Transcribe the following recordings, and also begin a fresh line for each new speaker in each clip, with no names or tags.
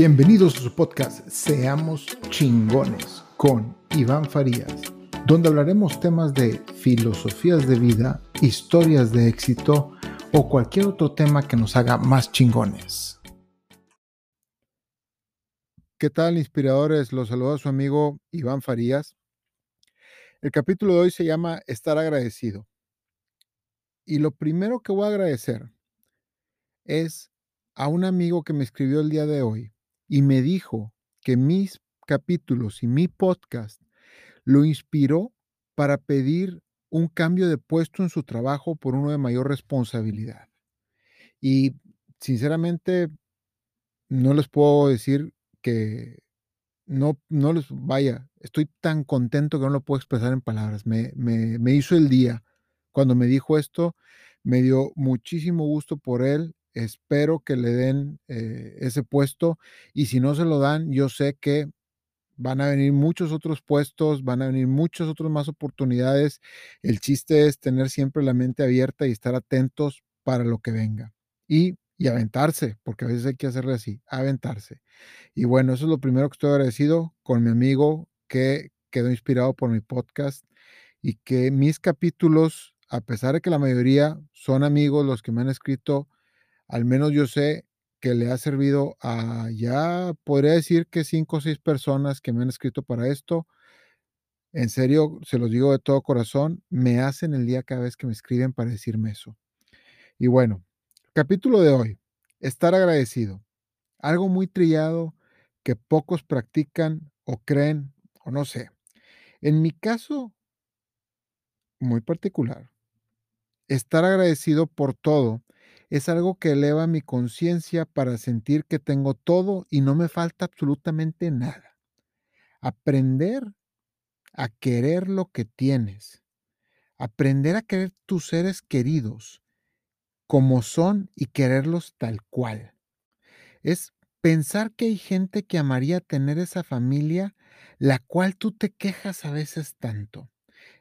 Bienvenidos a su podcast Seamos chingones con Iván Farías, donde hablaremos temas de filosofías de vida, historias de éxito o cualquier otro tema que nos haga más chingones. ¿Qué tal, inspiradores? Los saluda su amigo Iván Farías. El capítulo de hoy se llama Estar agradecido. Y lo primero que voy a agradecer es a un amigo que me escribió el día de hoy y me dijo que mis capítulos y mi podcast lo inspiró para pedir un cambio de puesto en su trabajo por uno de mayor responsabilidad. Y sinceramente, no les puedo decir que no, no les vaya, estoy tan contento que no lo puedo expresar en palabras. Me, me hizo el día cuando me dijo esto, me dio muchísimo gusto por él espero que le den eh, ese puesto y si no se lo dan, yo sé que van a venir muchos otros puestos, van a venir muchas otras más oportunidades. El chiste es tener siempre la mente abierta y estar atentos para lo que venga. Y, y aventarse, porque a veces hay que hacerle así, aventarse. Y bueno, eso es lo primero que estoy agradecido con mi amigo que quedó inspirado por mi podcast y que mis capítulos, a pesar de que la mayoría son amigos los que me han escrito, al menos yo sé que le ha servido a ya, podría decir que cinco o seis personas que me han escrito para esto. En serio, se los digo de todo corazón, me hacen el día cada vez que me escriben para decirme eso. Y bueno, capítulo de hoy, estar agradecido. Algo muy trillado que pocos practican o creen o no sé. En mi caso muy particular, estar agradecido por todo es algo que eleva mi conciencia para sentir que tengo todo y no me falta absolutamente nada. Aprender a querer lo que tienes. Aprender a querer tus seres queridos como son y quererlos tal cual. Es pensar que hay gente que amaría tener esa familia la cual tú te quejas a veces tanto.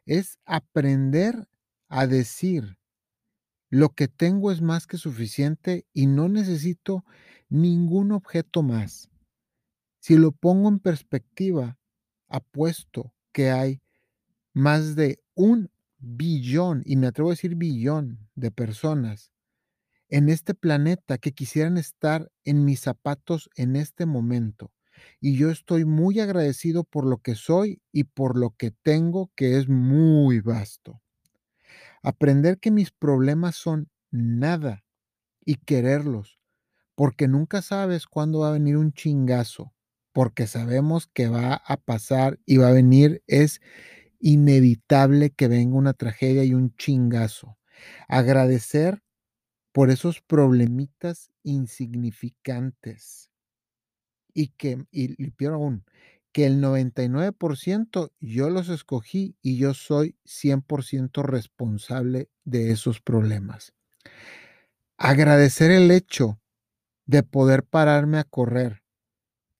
Es aprender a decir, lo que tengo es más que suficiente y no necesito ningún objeto más. Si lo pongo en perspectiva, apuesto que hay más de un billón, y me atrevo a decir billón, de personas en este planeta que quisieran estar en mis zapatos en este momento. Y yo estoy muy agradecido por lo que soy y por lo que tengo, que es muy vasto. Aprender que mis problemas son nada y quererlos, porque nunca sabes cuándo va a venir un chingazo, porque sabemos que va a pasar y va a venir, es inevitable que venga una tragedia y un chingazo. Agradecer por esos problemitas insignificantes y que, y, peor aún, que el 99% yo los escogí y yo soy 100% responsable de esos problemas. Agradecer el hecho de poder pararme a correr.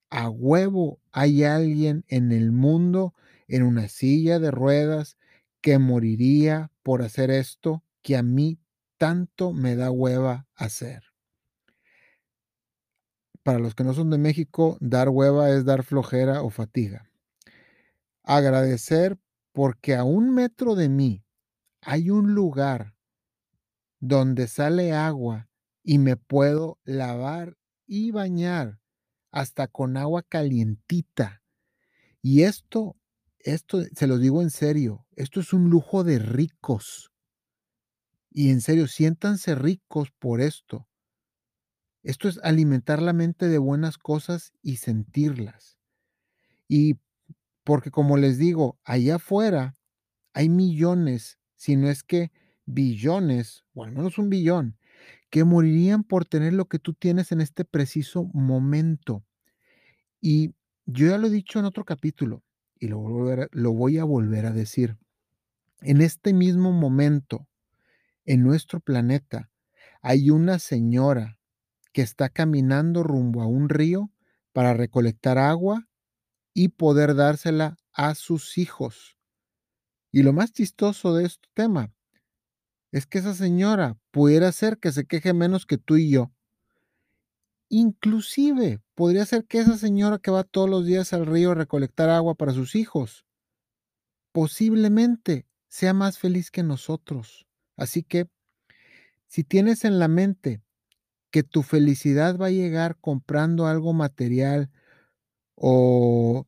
A huevo hay alguien en el mundo en una silla de ruedas que moriría por hacer esto que a mí tanto me da hueva hacer para los que no son de México, dar hueva es dar flojera o fatiga. Agradecer porque a un metro de mí hay un lugar donde sale agua y me puedo lavar y bañar hasta con agua calientita. Y esto, esto se lo digo en serio, esto es un lujo de ricos. Y en serio, siéntanse ricos por esto. Esto es alimentar la mente de buenas cosas y sentirlas. Y porque como les digo, allá afuera hay millones, si no es que billones, o al menos un billón, que morirían por tener lo que tú tienes en este preciso momento. Y yo ya lo he dicho en otro capítulo y lo, lo voy a volver a decir. En este mismo momento, en nuestro planeta, hay una señora que está caminando rumbo a un río para recolectar agua y poder dársela a sus hijos. Y lo más chistoso de este tema es que esa señora pudiera ser que se queje menos que tú y yo. Inclusive podría ser que esa señora que va todos los días al río a recolectar agua para sus hijos, posiblemente sea más feliz que nosotros. Así que si tienes en la mente que tu felicidad va a llegar comprando algo material o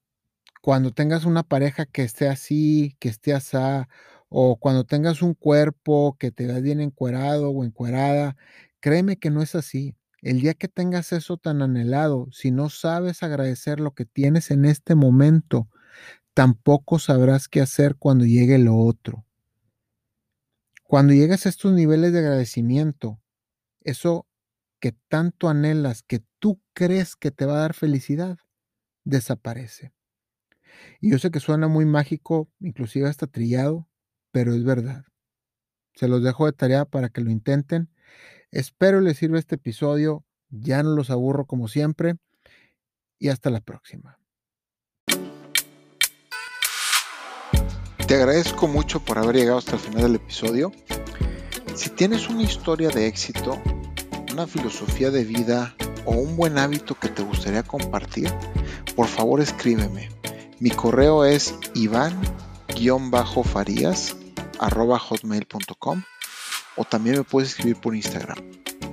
cuando tengas una pareja que esté así, que esté asá, o cuando tengas un cuerpo que te veas bien encuerado o encuerada, créeme que no es así. El día que tengas eso tan anhelado, si no sabes agradecer lo que tienes en este momento, tampoco sabrás qué hacer cuando llegue lo otro. Cuando llegas a estos niveles de agradecimiento, eso que tanto anhelas, que tú crees que te va a dar felicidad, desaparece. Y yo sé que suena muy mágico, inclusive hasta trillado, pero es verdad. Se los dejo de tarea para que lo intenten. Espero les sirva este episodio. Ya no los aburro como siempre. Y hasta la próxima.
Te agradezco mucho por haber llegado hasta el final del episodio. Si tienes una historia de éxito, una filosofía de vida o un buen hábito que te gustaría compartir, por favor escríbeme mi correo es iván-farías.hotmail.com o también me puedes escribir por Instagram.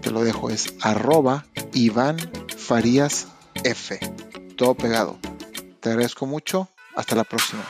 Te lo dejo, es arroba Iván Farías F. Todo pegado. Te agradezco mucho. Hasta la próxima.